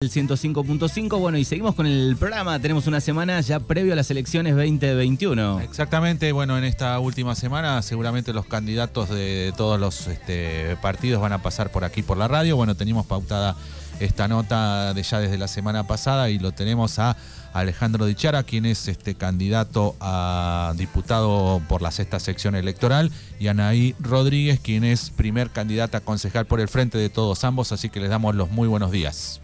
El 105.5, bueno, y seguimos con el programa. Tenemos una semana ya previo a las elecciones 2021. Exactamente, bueno, en esta última semana seguramente los candidatos de todos los este, partidos van a pasar por aquí por la radio. Bueno, teníamos pautada esta nota de ya desde la semana pasada y lo tenemos a Alejandro Dichara, quien es este candidato a diputado por la sexta sección electoral, y Anaí Rodríguez, quien es primer candidata a concejal por el frente de todos ambos, así que les damos los muy buenos días.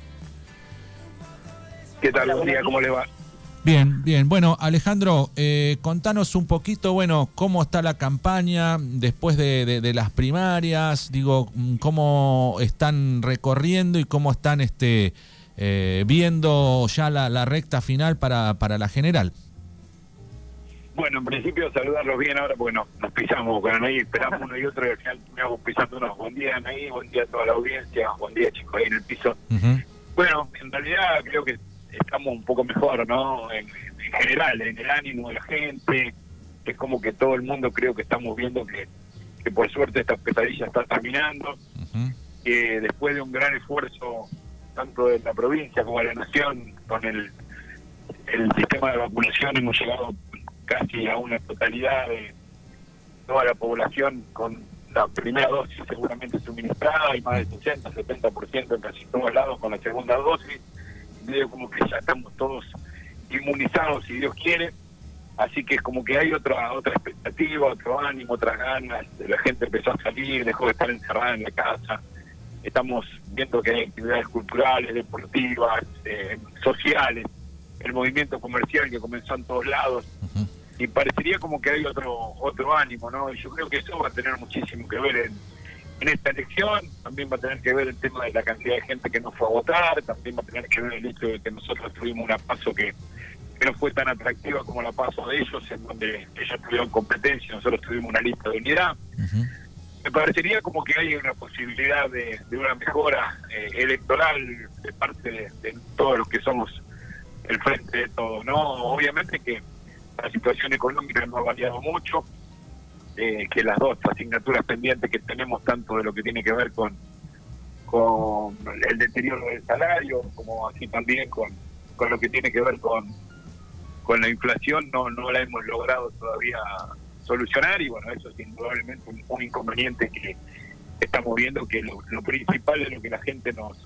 ¿Qué tal? Buen día, ¿cómo le va? Bien, bien. Bueno, Alejandro, eh, contanos un poquito, bueno, cómo está la campaña después de, las primarias, digo, mm, cómo están recorriendo y cómo están este, eh, viendo ya la, recta final para, para la general. Bueno, en principio saludarlos bien ahora porque nos, pisamos con Anaí, esperamos uno y otro y al final terminamos pisándonos. Buen día Anaí, buen día a toda la audiencia, buen día chicos ahí en el piso. Bueno, en realidad creo que estamos un poco mejor, ¿no? En, general, en el ánimo de la gente. Es como que todo el mundo creo que estamos viendo que, que por suerte esta pesadilla está terminando. Que después de un gran esfuerzo, tanto de la provincia como de la nación, con el, el sistema de vacunación, hemos llegado casi a una totalidad de toda la población con la primera dosis seguramente suministrada y más del 60, 70% en casi todos lados con la segunda dosis medio como que ya estamos todos inmunizados, si Dios quiere. Así que es como que hay otra otra expectativa, otro ánimo, otras ganas. La gente empezó a salir, dejó de estar encerrada en la casa. Estamos viendo que hay actividades culturales, deportivas, eh, sociales, el movimiento comercial que comenzó en todos lados. Y parecería como que hay otro otro ánimo, ¿no? Y yo creo que eso va a tener muchísimo que ver en, en esta elección, también va a tener que ver el tema de la cantidad de gente que no fue a votar, también va a tener que ver el hecho de que nosotros tuvimos una paso que, no fue tan atractiva como la paso de ellos, en donde ellos tuvieron competencia, nosotros tuvimos una lista de unidad. Me parecería como que hay una posibilidad de, una mejora eh, electoral de parte de, de, todos los que somos el frente de todo, ¿no? Obviamente que la situación económica no ha variado mucho, eh, que las dos asignaturas pendientes que tenemos, tanto de lo que tiene que ver con, con el deterioro del salario, como así también con, con lo que tiene que ver con, con la inflación, no, no la hemos logrado todavía solucionar y bueno, eso es indudablemente un, inconveniente que estamos viendo que lo, principal es lo que la gente nos,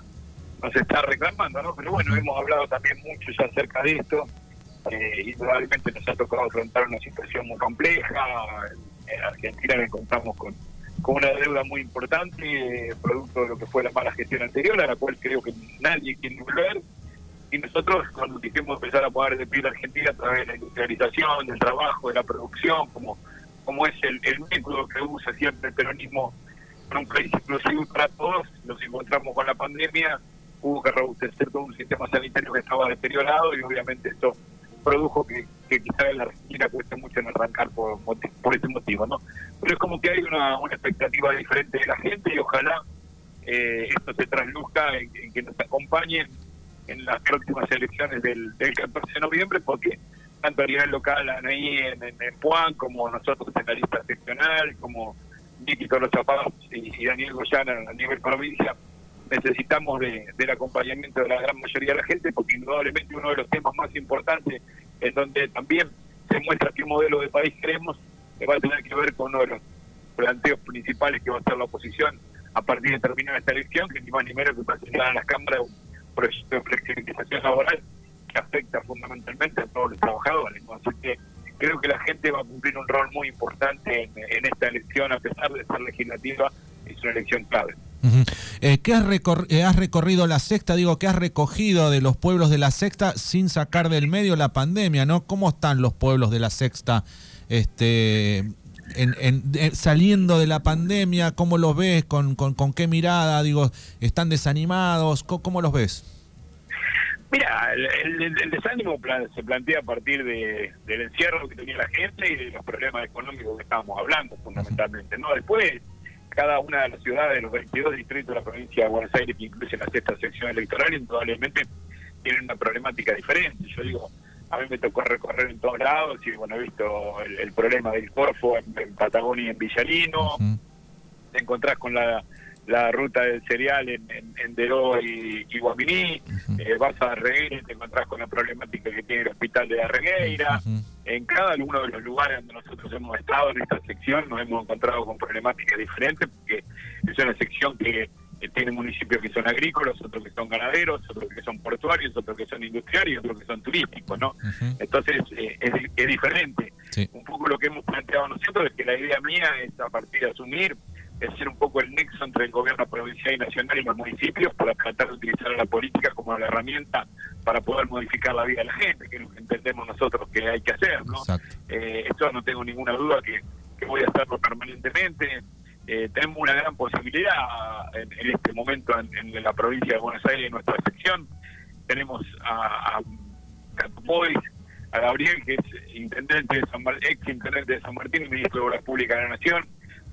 nos está reclamando, ¿no? Pero bueno, hemos hablado también mucho acerca de esto. Eh, indudablemente nos ha tocado afrontar una situación muy compleja, en Argentina nos encontramos con, con una deuda muy importante, producto de lo que fue la mala gestión anterior, a la cual creo que nadie quiere volver. Y nosotros, cuando quisimos empezar a pagar de pie a Argentina a través de la industrialización, del trabajo, de la producción, como, como es el, el método que usa siempre el peronismo para un país inclusivo para todos, nos encontramos con la pandemia, hubo que rebustecer todo un sistema sanitario que estaba deteriorado y obviamente esto produjo que, que quizá en la Argentina cueste mucho en arrancar por, por ese motivo, ¿no? Pero es como que hay una, una expectativa diferente de la gente y ojalá eh, esto se trasluzca en, que nos acompañen en las próximas elecciones del, del 14 de noviembre, porque tanto a nivel local, ahí en, en, Puan, como nosotros en la lista seccional, como Vicky Toro Zapados y, Daniel Goyana a nivel provincia, necesitamos del acompañamiento de la gran mayoría de la gente, porque indudablemente uno de los temas más importantes en donde también se muestra qué modelo de país queremos, va a tener que ver con uno de los planteos principales que va a ser la oposición a partir de terminar esta elección, que ni más ni menos que presentar a las cámaras un proyecto de flexibilización laboral que afecta fundamentalmente a todos los trabajadores. Que creo que la gente va a cumplir un rol muy importante en, en esta elección, a pesar de ser legislativa, es una elección clave. Eh, ¿Qué has, eh, has, recorrido la sexta? Digo, ¿qué has recogido de los pueblos de la sexta sin sacar del medio la pandemia? ¿no? ¿Cómo están los pueblos de la sexta este, en, saliendo de la pandemia? ¿Cómo los ves? ¿Con, con, qué mirada? Digo, ¿están desanimados? ¿Cómo, los ves? Mira, el, desánimo se plantea a partir de, del encierro que tenía la gente y de los problemas económicos que estábamos hablando, fundamentalmente. ¿no? Después cada una de las ciudades de los 22 distritos de la provincia de Buenos Aires, que incluye la sexta sección electoral, indudablemente tienen una problemática diferente. Yo digo, a mí me tocó recorrer en todos lados y bueno, he visto el, problema del Corfo en, Patagonia y en Villarino, te encontrás con la, la ruta del cereal en, en, Deró y, Guaminí, eh, vas a Regueira y te encontrás con la problemática que tiene el hospital de la Regueira. En cada uno de los lugares donde nosotros hemos estado en esta sección nos hemos encontrado con problemáticas diferentes, porque es una sección que tiene municipios que son agrícolas, otros que son ganaderos, otros que son portuarios, otros que son industriales, otros que son turísticos, ¿no? Entonces eh, es, diferente. Un poco lo que hemos planteado nosotros es que la idea mía es a partir de asumir es ser un poco el nexo entre el gobierno provincial y nacional y los municipios para tratar de utilizar la política como la herramienta para poder modificar la vida de la gente, que es lo que entendemos nosotros que hay que hacer, ¿no? Eh, esto no tengo ninguna duda que, voy a hacerlo permanentemente. Eh, tenemos una gran posibilidad en, este momento en, la provincia de Buenos Aires, en nuestra sección. Tenemos a, a a Gabriel, que es intendente de San, ex intendente de San Martín y ministro de Obras Públicas de la Nación,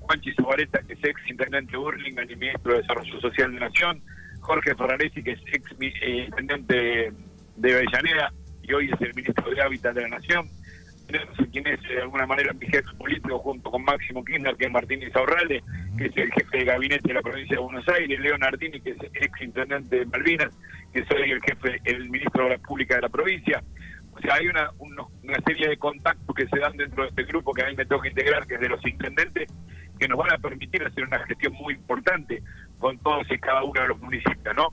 Juanchi Subareta, que es ex intendente de Burlingame y ministro de Desarrollo Social de Nación, Jorge Ferraresi, que es ex eh, intendente de Avellaneda y hoy es el ministro de Hábitat de la Nación. Tenemos quien es de alguna manera mi jefe político junto con Máximo Kirchner, que es Martínez Aurralde, que es el jefe de gabinete de la provincia de Buenos Aires, Leo Nardini, que es ex intendente de Malvinas, que soy el jefe, el ministro de la Pública de la provincia. O sea, hay una, una serie de contactos que se dan dentro de este grupo que a mí me toca integrar, que es de los intendentes, que nos van a permitir hacer una gestión muy importante con todos y cada uno de los municipios, ¿no?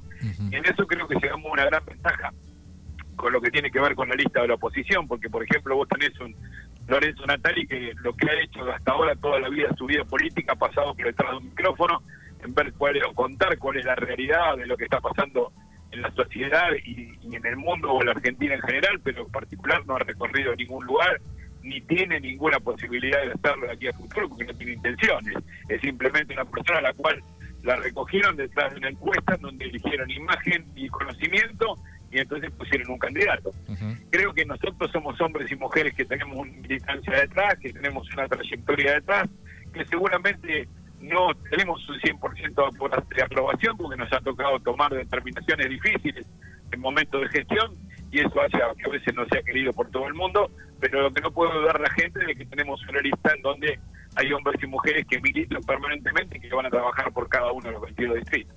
Y en eso creo que llegamos a una gran ventaja con lo que tiene que ver con la lista de la oposición, porque por ejemplo vos tenés un Lorenzo Natali que lo que ha hecho hasta ahora toda la vida, su vida política, ha pasado por detrás de un micrófono, en ver cuál es, o contar cuál es la realidad de lo que está pasando en la sociedad y, y en el mundo o en la Argentina en general, pero en particular no ha recorrido ningún lugar ni tiene ninguna posibilidad de hacerlo de aquí a futuro porque no tiene intenciones. Es simplemente una persona a la cual la recogieron detrás de una encuesta donde eligieron imagen y conocimiento y entonces pusieron un candidato. Creo que nosotros somos hombres y mujeres que tenemos una militancia detrás, que tenemos una trayectoria detrás, que seguramente no tenemos un 100% de aprobación porque nos ha tocado tomar determinaciones difíciles en momentos de gestión y eso hace que a veces no sea querido por todo el mundo, pero lo que no puedo dudar la gente es que tenemos una lista en donde hay hombres y mujeres que militan permanentemente y que van a trabajar por cada uno de los 22 distritos.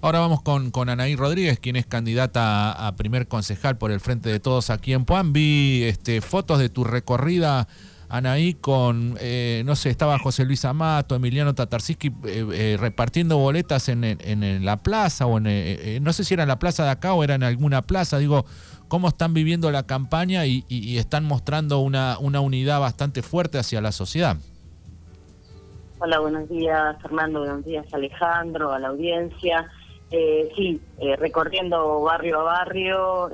Ahora vamos con, con Anaí Rodríguez, quien es candidata a, primer concejal por el Frente de Todos aquí en Puan. Este, fotos de tu recorrida Anaí con, eh, no sé, estaba José Luis Amato, Emiliano Tatarsiski eh, eh, repartiendo boletas en, en, la plaza, o en, no sé si era en la plaza de acá o era en alguna plaza, digo, cómo están viviendo la campaña y, están mostrando una, una unidad bastante fuerte hacia la sociedad. Hola, buenos días Fernando, buenos días Alejandro, a la audiencia. sí, recorriendo barrio a barrio,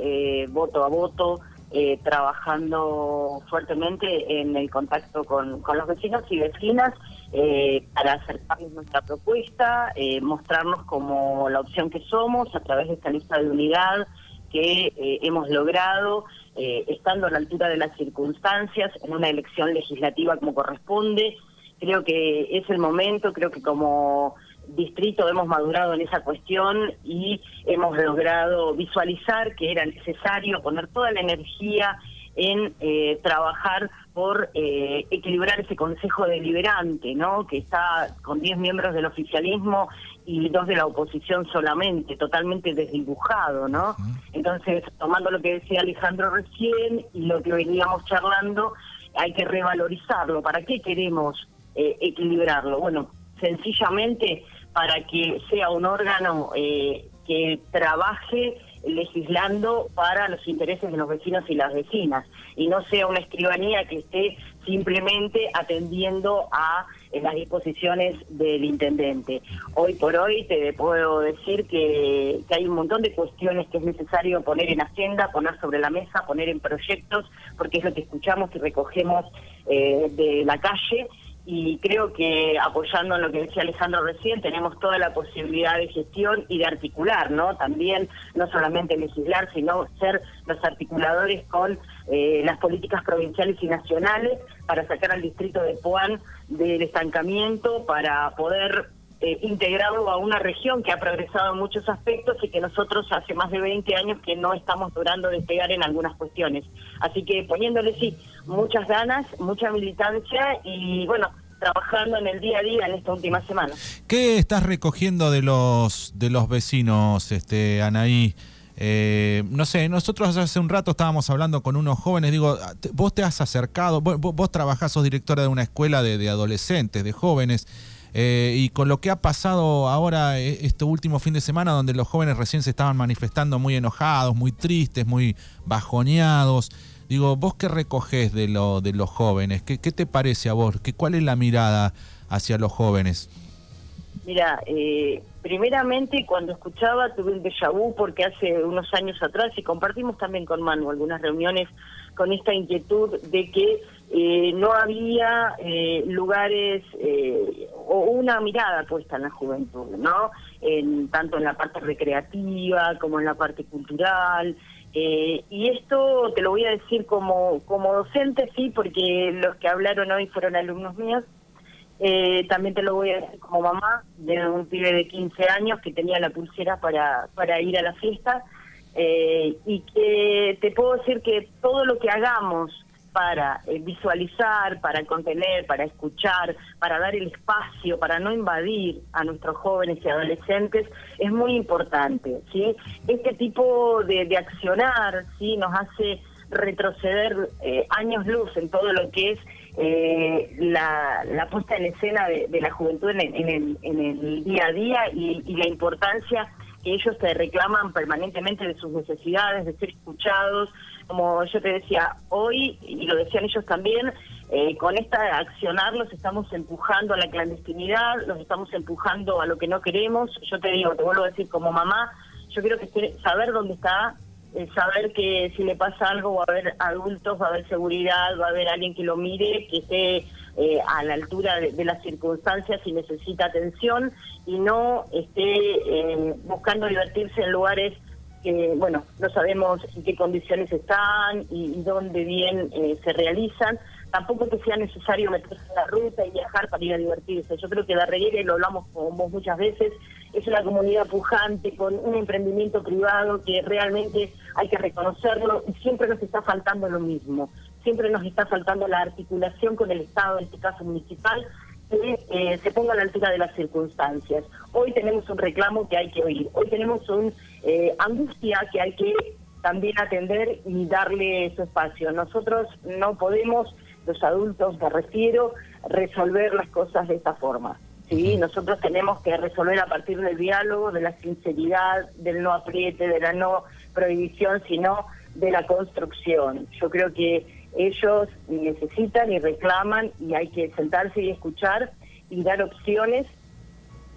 voto a voto, eh, trabajando fuertemente en el contacto con, los vecinos y vecinas eh, para acercarles nuestra propuesta, eh, mostrarnos como la opción que somos a través de esta lista de unidad que hemos logrado, estando a la altura de las circunstancias, en una elección legislativa como corresponde. Creo que es el momento, creo que como distrito hemos madurado en esa cuestión y hemos logrado visualizar que era necesario poner toda la energía en eh, trabajar por eh, equilibrar ese consejo deliberante, ¿no? Que está con 10 miembros del oficialismo y dos de la oposición solamente, totalmente desdibujado, ¿no? Entonces, tomando lo que decía Alejandro recién y lo que veníamos charlando, hay que revalorizarlo. ¿Para qué queremos eh, equilibrarlo? Bueno, sencillamente para que sea un órgano eh, que trabaje legislando para los intereses de los vecinos y las vecinas y no sea una escribanía que esté simplemente atendiendo a las disposiciones del intendente. Hoy por hoy te puedo decir que, hay un montón de cuestiones que es necesario poner en agenda, poner sobre la mesa, poner en proyectos, porque es lo que escuchamos y recogemos eh, de la calle y creo que apoyando lo que decía Alejandro recién, tenemos toda la posibilidad de gestión y de articular, ¿no? También no solamente legislar, sino ser los articuladores con eh, las políticas provinciales y nacionales para sacar al distrito de Puan del estancamiento, para poder eh, integrado a una región que ha progresado en muchos aspectos y que nosotros hace más de 20 años que no estamos logrando despegar en algunas cuestiones. Así que poniéndole sí muchas ganas, mucha militancia y bueno, trabajando en el día a día en esta última semana. ¿Qué estás recogiendo de los de los vecinos, este Anaí? Eh, no sé, nosotros hace un rato estábamos hablando con unos jóvenes, digo, vos te has acercado, vos, vos trabajás, sos directora de una escuela de, adolescentes, de jóvenes, eh, y con lo que ha pasado ahora eh, este último fin de semana, donde los jóvenes recién se estaban manifestando muy enojados, muy tristes, muy bajoneados, digo, vos qué recogés de, lo, de los jóvenes, ¿Qué, qué te parece a vos? ¿Qué, ¿Cuál es la mirada hacia los jóvenes? Mira, eh, primeramente cuando escuchaba tuve un déjà vu porque hace unos años atrás y compartimos también con Manu algunas reuniones con esta inquietud de que eh, no había eh, lugares eh, o una mirada puesta en la juventud, ¿no? En, tanto en la parte recreativa como en la parte cultural. y esto te lo voy a decir como, como docente, sí, porque los que hablaron hoy fueron alumnos míos, eh, también te lo voy a decir como mamá de un pibe de 15 años que tenía la pulsera para, para ir a la fiesta eh, y que te puedo decir que todo lo que hagamos para eh, visualizar, para contener, para escuchar, para dar el espacio, para no invadir a nuestros jóvenes y adolescentes es muy importante, ¿sí? Este tipo de, de accionar, ¿sí? Nos hace retroceder años luz en todo lo que es eh, la, la, puesta en escena de, la juventud en el, en, el, día a día y, la importancia que ellos te reclaman permanentemente de sus necesidades, de ser escuchados. Como yo te decía, hoy, y lo decían ellos también, eh, con esta accionar los estamos empujando a la clandestinidad, los estamos empujando a lo que no queremos. Yo te digo, te vuelvo a decir como mamá, yo quiero que saber dónde está eh, saber que si le pasa algo va a haber adultos, va a haber seguridad, va a haber alguien que lo mire, que esté eh, a la altura de, las circunstancias y necesita atención y no esté eh, buscando divertirse en lugares que, bueno, no sabemos en qué condiciones están y, dónde bien se realizan tampoco que sea necesario meterse en la ruta y viajar para ir a divertirse. Yo creo que la Reguera, y lo hablamos con vos muchas veces, es una comunidad pujante, con un emprendimiento privado que realmente hay que reconocerlo y siempre nos está faltando lo mismo. Siempre nos está faltando la articulación con el Estado, en este caso municipal, que eh, se ponga a la altura de las circunstancias. Hoy tenemos un reclamo que hay que oír, hoy tenemos una eh, angustia que hay que también atender y darle su espacio. Nosotros no podemos los adultos, me refiero, resolver las cosas de esta forma. ¿sí? Nosotros tenemos que resolver a partir del diálogo, de la sinceridad, del no apriete, de la no prohibición, sino de la construcción. Yo creo que ellos necesitan y reclaman y hay que sentarse y escuchar y dar opciones.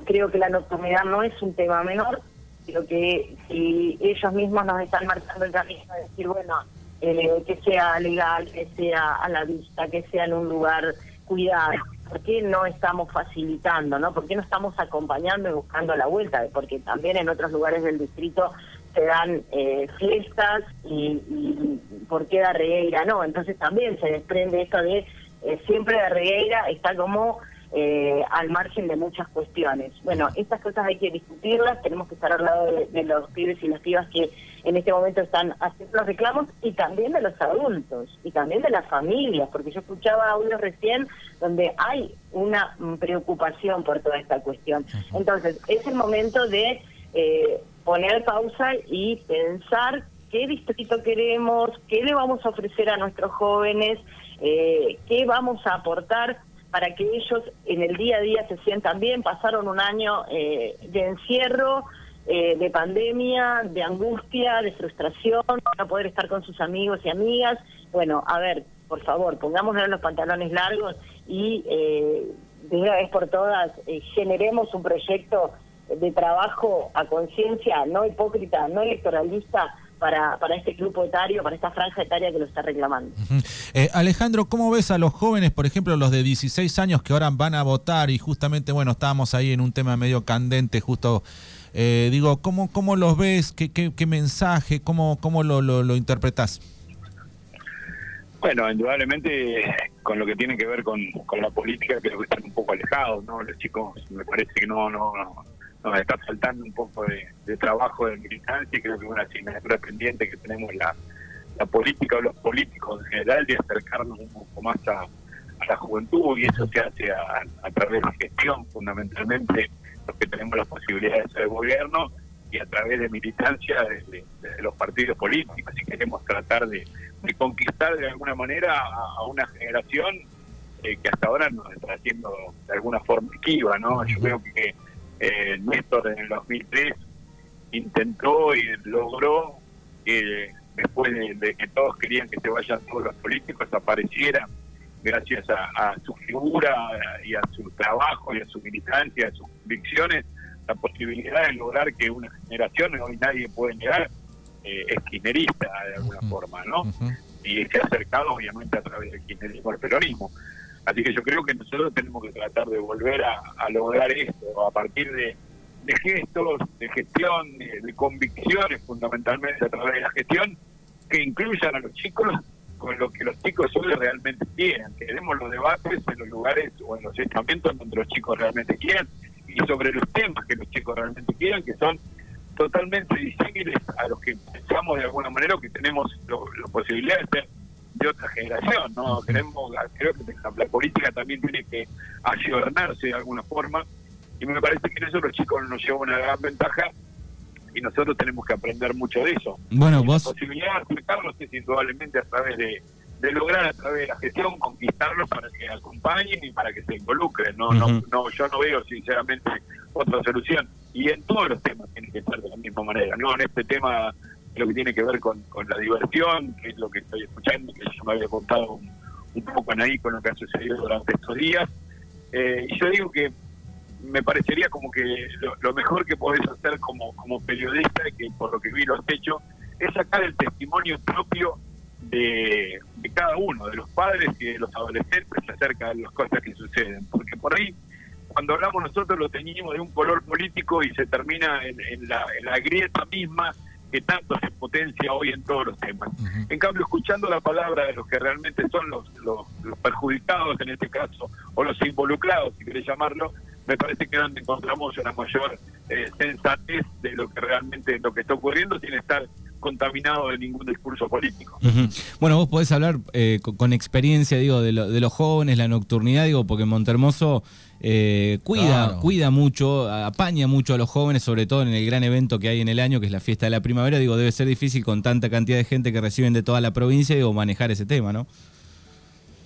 Creo que la nocturnidad no es un tema menor, pero que si ellos mismos nos están marcando el camino de decir, bueno, eh, que sea legal, que sea a la vista, que sea en un lugar cuidado. ¿Por qué no estamos facilitando, no? ¿Por qué no estamos acompañando y buscando la vuelta? Porque también en otros lugares del distrito se dan eh, fiestas y, y, ¿por qué Regueira no? Entonces también se desprende esto de eh, siempre de Regueira está como eh, al margen de muchas cuestiones. Bueno, estas cosas hay que discutirlas, tenemos que estar al lado de, los pibes y las pibas que en este momento están haciendo los reclamos y también de los adultos y también de las familias, porque yo escuchaba audios recién donde hay una preocupación por toda esta cuestión. Entonces, es el momento de eh, poner pausa y pensar qué distrito queremos, qué le vamos a ofrecer a nuestros jóvenes, eh, qué vamos a aportar para que ellos en el día a día se sientan bien. Pasaron un año eh, de encierro, eh, de pandemia, de angustia, de frustración, no poder estar con sus amigos y amigas. Bueno, a ver, por favor, pongámonos los pantalones largos y eh, de una vez por todas generemos un proyecto de trabajo a conciencia, no hipócrita, no electoralista, para, para este grupo etario, para esta franja etaria que lo está reclamando. Eh, Alejandro, ¿cómo ves a los jóvenes, por ejemplo, los de 16 años que ahora van a votar y justamente, bueno, estábamos ahí en un tema medio candente, justo, eh, digo, ¿cómo, ¿cómo los ves? ¿Qué, qué, mensaje? ¿Cómo, cómo lo, lo, lo interpretás? Bueno, indudablemente con lo que tiene que ver con, con la política creo que están un poco alejados, ¿no? Los chicos me parece que no, no, no nos está faltando un poco de, trabajo de militancia y creo que es una asignatura pendiente que tenemos la, la política o los políticos en general de acercarnos un poco más a, a la juventud y eso se hace a, través de gestión fundamentalmente, los que tenemos las posibilidades de gobierno y a través de militancia de, los partidos políticos y queremos tratar de, conquistar de alguna manera a, una generación eh, que hasta ahora nos está haciendo de alguna forma esquiva, ¿no? Yo creo que eh, Néstor en el 2003 intentó y logró que después de, que todos querían que se vayan todos los políticos apareciera gracias a, su figura y a su trabajo y a su militancia, a sus convicciones, la posibilidad de lograr que una generación, hoy nadie puede negar, eh, es kirchnerista de alguna forma, ¿no? Y se ha acercado obviamente a través del kirchnerismo al peronismo. Así que yo creo que nosotros tenemos que tratar de volver a, lograr esto a partir de, gestos, de gestión, de, convicciones fundamentalmente a través de la gestión, que incluyan a los chicos con lo que los chicos hoy realmente quieren, que demos los debates en los lugares o en los estamentos donde los chicos realmente quieran y sobre los temas que los chicos realmente quieran, que son totalmente disímiles a los que pensamos de alguna manera que tenemos la posibilidad de ser de otra generación, ¿no? Queremos, creo que la política también tiene que ayornarse de alguna forma y me parece que en eso los chicos nos llevan una gran ventaja y nosotros tenemos que aprender mucho de eso. Bueno, vos... La posibilidad de acercarlos es indudablemente a través de, de lograr a través de la gestión conquistarlos para que acompañen y para que se involucren. No, no, no, yo no veo sinceramente otra solución. Y en todos los temas tiene que ser de la misma manera. No en este tema lo que tiene que ver con, la diversión, que es lo que estoy escuchando, que yo me había contado un, poco en ahí con lo que ha sucedido durante estos días. Eh, y yo digo que me parecería como que lo, mejor que podés hacer como, como periodista, que por lo que vi lo has hecho, es sacar el testimonio propio de, cada uno, de los padres y de los adolescentes acerca de las cosas que suceden. Porque por ahí, cuando hablamos nosotros lo teníamos de un color político y se termina en, la, grieta misma que tanto se potencia hoy en todos los temas. En cambio, escuchando la palabra de los que realmente son los, los, perjudicados en este caso, o los involucrados, si querés llamarlo, me parece que donde encontramos una mayor eh, sensatez de lo que realmente lo que está ocurriendo sin estar contaminado de ningún discurso político. Bueno, vos podés hablar eh, con, experiencia, digo, de, los jóvenes, la nocturnidad, digo, porque Montermoso eh, cuida, cuida mucho, apaña mucho a los jóvenes, sobre todo en el gran evento que hay en el año, que es la fiesta de la primavera. Digo, debe ser difícil con tanta cantidad de gente que reciben de toda la provincia, digo, manejar ese tema, ¿no?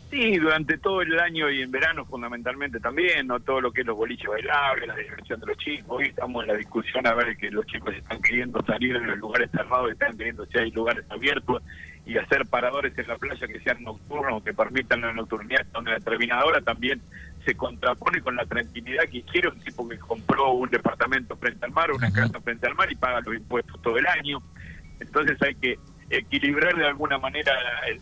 Sí, durante todo el año y en verano fundamentalmente también, no todo lo que es los boliches bailables, la diversión de los chicos. Hoy estamos en la discusión a ver que los chicos están queriendo salir de los lugares cerrados, están queriendo si hay lugares abiertos y hacer paradores en la playa que sean nocturnos, que permitan la nocturnidad, donde la terminadora también se contrapone con la tranquilidad que quiere un tipo que compró un departamento frente al mar, una casa frente al mar y paga los impuestos todo el año. Entonces hay que equilibrar de alguna manera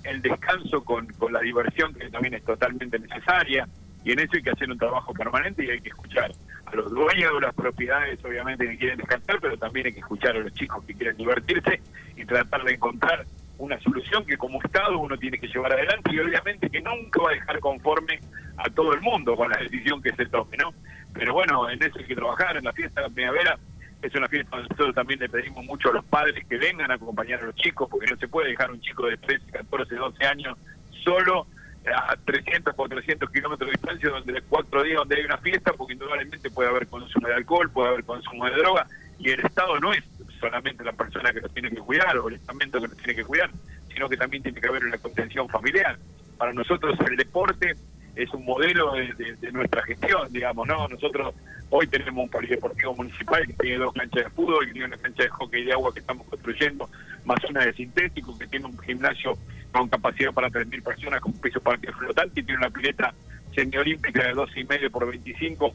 el, descanso con, la diversión que también es totalmente necesaria y en eso hay que hacer un trabajo permanente y hay que escuchar a los dueños de las propiedades obviamente que quieren descansar pero también hay que escuchar a los chicos que quieren divertirse y tratar de encontrar una solución que como Estado uno tiene que llevar adelante y obviamente que nunca va a dejar conforme a todo el mundo con la decisión que se tome, ¿no? Pero bueno, en eso hay que trabajar, en la fiesta de la primavera es una fiesta donde nosotros también le pedimos mucho a los padres que vengan a acompañar a los chicos, porque no se puede dejar un chico de 13, 14, 12 años solo a 300, 400 kilómetros de distancia, donde cuatro días donde hay una fiesta, porque indudablemente puede haber consumo de alcohol, puede haber consumo de droga, y el Estado no es solamente la persona que los tiene que cuidar o el estamento que los tiene que cuidar, sino que también tiene que haber una contención familiar. Para nosotros el deporte es un modelo de, nuestra gestión, digamos, ¿no? Nosotros hoy tenemos un polideportivo municipal que tiene dos canchas de fútbol, que tiene una cancha de hockey de agua que estamos construyendo, más una de sintético, que tiene un gimnasio con capacidad para 3.000 personas con piso parque flotante y tiene una pileta semiolímpica de 12,5 por 25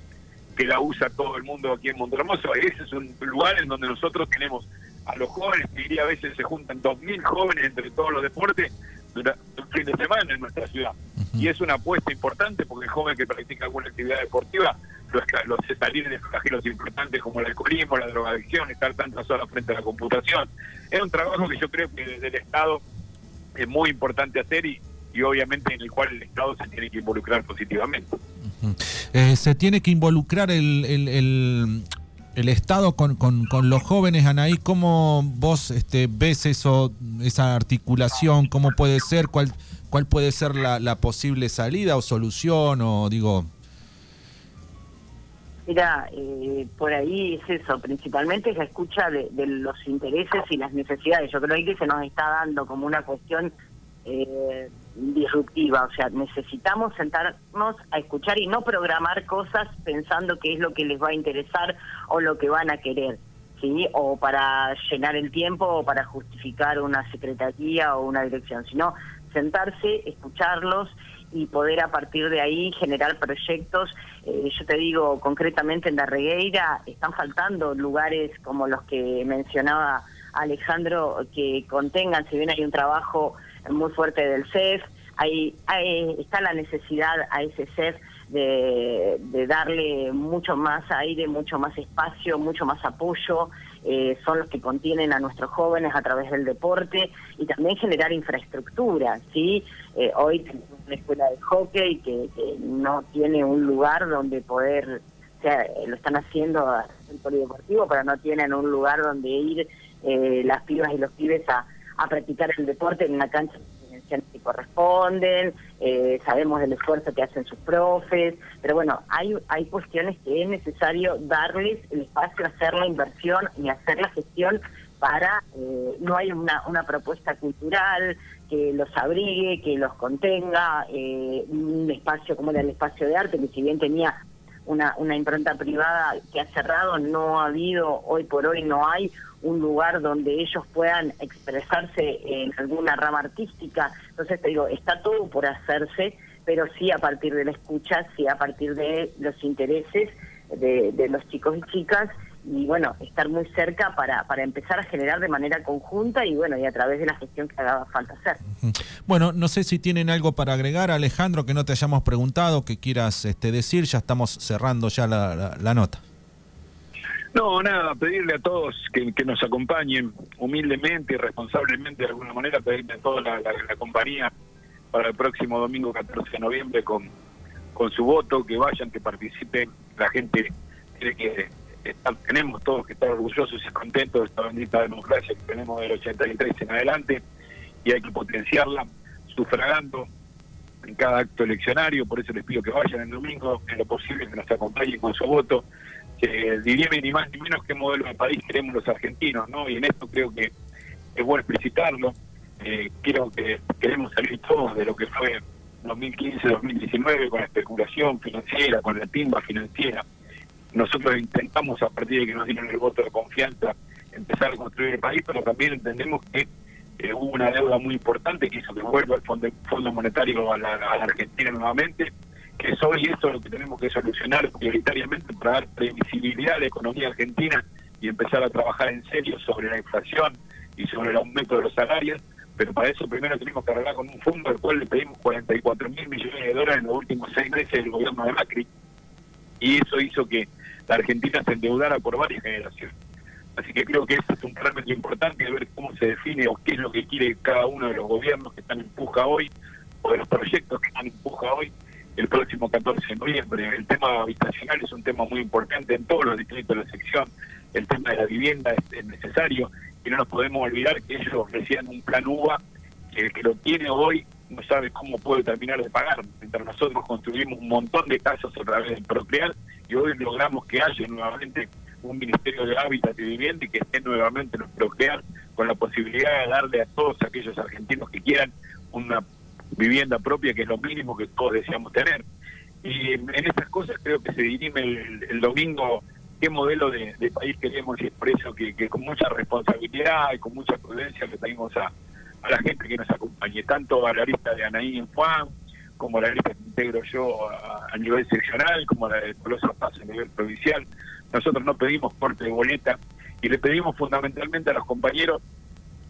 que la usa todo el mundo aquí en Montermoso. Ese es un lugar en donde nosotros tenemos a los jóvenes, que diría a veces se juntan 2.000 jóvenes entre todos los deportes durante un fin de semana en nuestra ciudad. Y es una apuesta importante porque el joven que practica alguna actividad deportiva los, los salir de flagelos importantes como el alcoholismo, la drogadicción, estar tantas horas frente a la computación. Es un trabajo que yo creo que desde el Estado es muy importante hacer y, y obviamente en el cual el Estado se tiene que involucrar positivamente. Eh, se tiene que involucrar el, el Estado con, con, con, los jóvenes, Anaí, ¿cómo vos este, ves eso, esa articulación? ¿Cómo puede ser? ¿Cuál, cuál puede ser la, la posible salida o solución? O digo... Mira, eh, por ahí es eso, principalmente es la escucha de, de, los intereses y las necesidades. Yo creo que se nos está dando como una cuestión eh, disruptiva, o sea, necesitamos sentarnos a escuchar y no programar cosas pensando qué es lo que les va a interesar o lo que van a querer, ¿sí? O para llenar el tiempo o para justificar una secretaría o una dirección, sino sentarse, escucharlos y poder a partir de ahí generar proyectos. Eh, yo te digo, concretamente en la Regueira están faltando lugares como los que mencionaba Alejandro que contengan, si bien hay un trabajo muy fuerte del CEF, hay, está la necesidad a ese CEF de, darle mucho más aire, mucho más espacio, mucho más apoyo, eh, son los que contienen a nuestros jóvenes a través del deporte y también generar infraestructura, ¿sí? Eh, hoy tenemos una escuela de hockey que, no tiene un lugar donde poder, o sea, lo están haciendo en el polideportivo, pero no tienen un lugar donde ir eh, las pibas y los pibes a, a practicar el deporte en una cancha que corresponden, eh, sabemos del esfuerzo que hacen sus profes, pero bueno, hay, hay cuestiones que es necesario darles el espacio, hacer la inversión y hacer la gestión para, eh, no hay una, una propuesta cultural que los abrigue, que los contenga, eh, un espacio como era el espacio de arte, que si bien tenía una, una impronta privada que ha cerrado, no ha habido, hoy por hoy no hay un lugar donde ellos puedan expresarse en alguna rama artística. Entonces te digo, está todo por hacerse, pero sí a partir de la escucha, sí a partir de los intereses de, de los chicos y chicas y bueno, estar muy cerca para, para empezar a generar de manera conjunta y bueno, y a través de la gestión que haga falta hacer. Bueno, no sé si tienen algo para agregar, Alejandro, que no te hayamos preguntado, que quieras este, decir, ya estamos cerrando ya la, la, nota. No, nada, pedirle a todos que, que, nos acompañen humildemente y responsablemente de alguna manera, pedirle a toda la, la, compañía para el próximo domingo 14 de noviembre con, con su voto, que vayan, que participen, la gente tiene que tenemos todos que estar orgullosos y contentos de esta bendita democracia que tenemos del 83 en adelante y hay que potenciarla sufragando en cada acto eleccionario, por eso les pido que vayan el domingo, en lo posible que nos acompañen con su voto, que dirimen ni más ni menos qué modelo de país queremos los argentinos, ¿no? Y en esto creo que es bueno explicitarlo, eh, creo que queremos salir todos de lo que fue 2015-2019 con la especulación financiera, con la timba financiera, nosotros intentamos, a partir de que nos dieron el voto de confianza, empezar a construir el país, pero también entendemos que eh, hubo una deuda muy importante que hizo que vuelva el Fondo, fondo Monetario a la, Argentina nuevamente, que es hoy eso lo que tenemos que solucionar prioritariamente para dar previsibilidad a la economía argentina y empezar a trabajar en serio sobre la inflación y sobre el aumento de los salarios, pero para eso primero tenemos que arreglar con un fondo al cual le pedimos 44 mil millones de dólares en los últimos seis meses del gobierno de Macri, y eso hizo que la Argentina se endeudara por varias generaciones. Así que creo que eso es un parámetro importante de ver cómo se define o qué es lo que quiere cada uno de los gobiernos que están en puja hoy o de los proyectos que están en puja hoy el próximo 14 de noviembre. El tema habitacional es un tema muy importante en todos los distritos de la sección. El tema de la vivienda es, necesario y no nos podemos olvidar que ellos reciben un plan UBA que el que lo tiene hoy no sabe cómo puede terminar de pagar. Mientras nosotros construimos un montón de casas a través del Procreal y hoy logramos que haya nuevamente un Ministerio de Hábitat y Vivienda y que esté nuevamente en el Procreal con la posibilidad de darle a todos aquellos argentinos que quieran una vivienda propia, que es lo mínimo que todos deseamos tener. Y en estas cosas creo que se dirime el, domingo qué modelo de, país queremos y es por eso que, con mucha responsabilidad y con mucha prudencia le pedimos a, a la gente que nos acompañe, tanto a la lista de Anaí en Juan, como a la lista que integro yo a, nivel seccional, como a la de Tolosa Paz a nivel provincial. Nosotros no pedimos corte de boleta y le pedimos fundamentalmente a los compañeros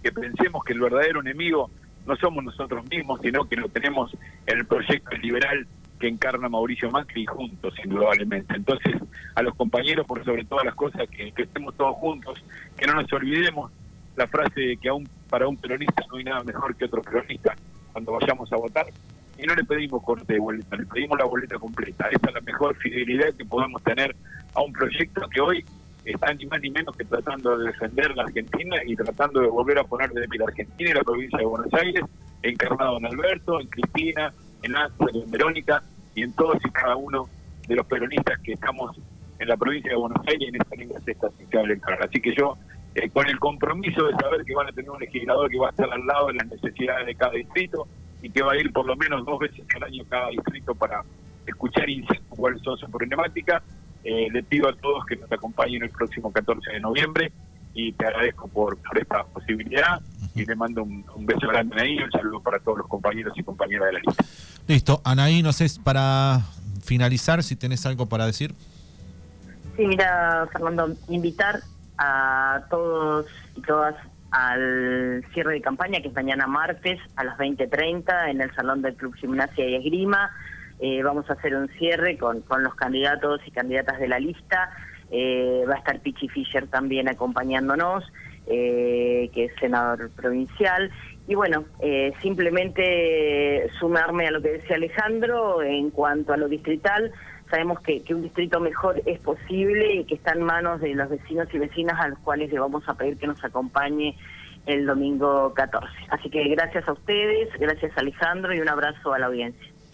que pensemos que el verdadero enemigo no somos nosotros mismos, sino que lo tenemos en el proyecto liberal que encarna Mauricio Macri juntos, indudablemente. Entonces, a los compañeros, por sobre todas las cosas, que, que estemos todos juntos, que no nos olvidemos la frase de que aún para un peronista no hay nada mejor que otro peronista cuando vayamos a votar. Y no le pedimos corte de boleta, le pedimos la boleta completa. Esa es la mejor fidelidad que podemos tener a un proyecto que hoy están ni más ni menos que tratando de defender la Argentina y tratando de volver a poner de pie la Argentina y la provincia de Buenos Aires, encarnado en Alberto, en Cristina, en Ángel, en Verónica y en todos y cada uno de los peronistas que estamos en la provincia de Buenos Aires en esta línea sexta electoral. Así que yo, eh, con el compromiso de saber que van a tener un legislador que va a estar al lado de las necesidades de cada distrito y que va a ir por lo menos dos veces al año cada distrito para escuchar y cuáles son sus problemáticas, eh, le pido a todos que nos acompañen el próximo 14 de noviembre y te agradezco por, esta posibilidad y te mando un, beso grande Anaí y un saludo para todos los compañeros y compañeras de la lista. Listo, Anaí, no sé, para finalizar, si tenés algo para decir. Sí, mira, Fernando, invitar a todos y todas al cierre de campaña, que es mañana martes a las 20.30 en el Salón del Club Gimnasia y Esgrima. Eh, vamos a hacer un cierre con, con los candidatos y candidatas de la lista. Eh, va a estar Pichi Fischer también acompañándonos, eh, que es senador provincial. Y bueno, simplemente sumarme a lo que decía Alejandro en cuanto a lo distrital sabemos que, un distrito mejor es posible y que está en manos de los vecinos y vecinas a los cuales le vamos a pedir que nos acompañe el domingo 14. Así que gracias a ustedes, gracias Alejandro y un abrazo a la audiencia.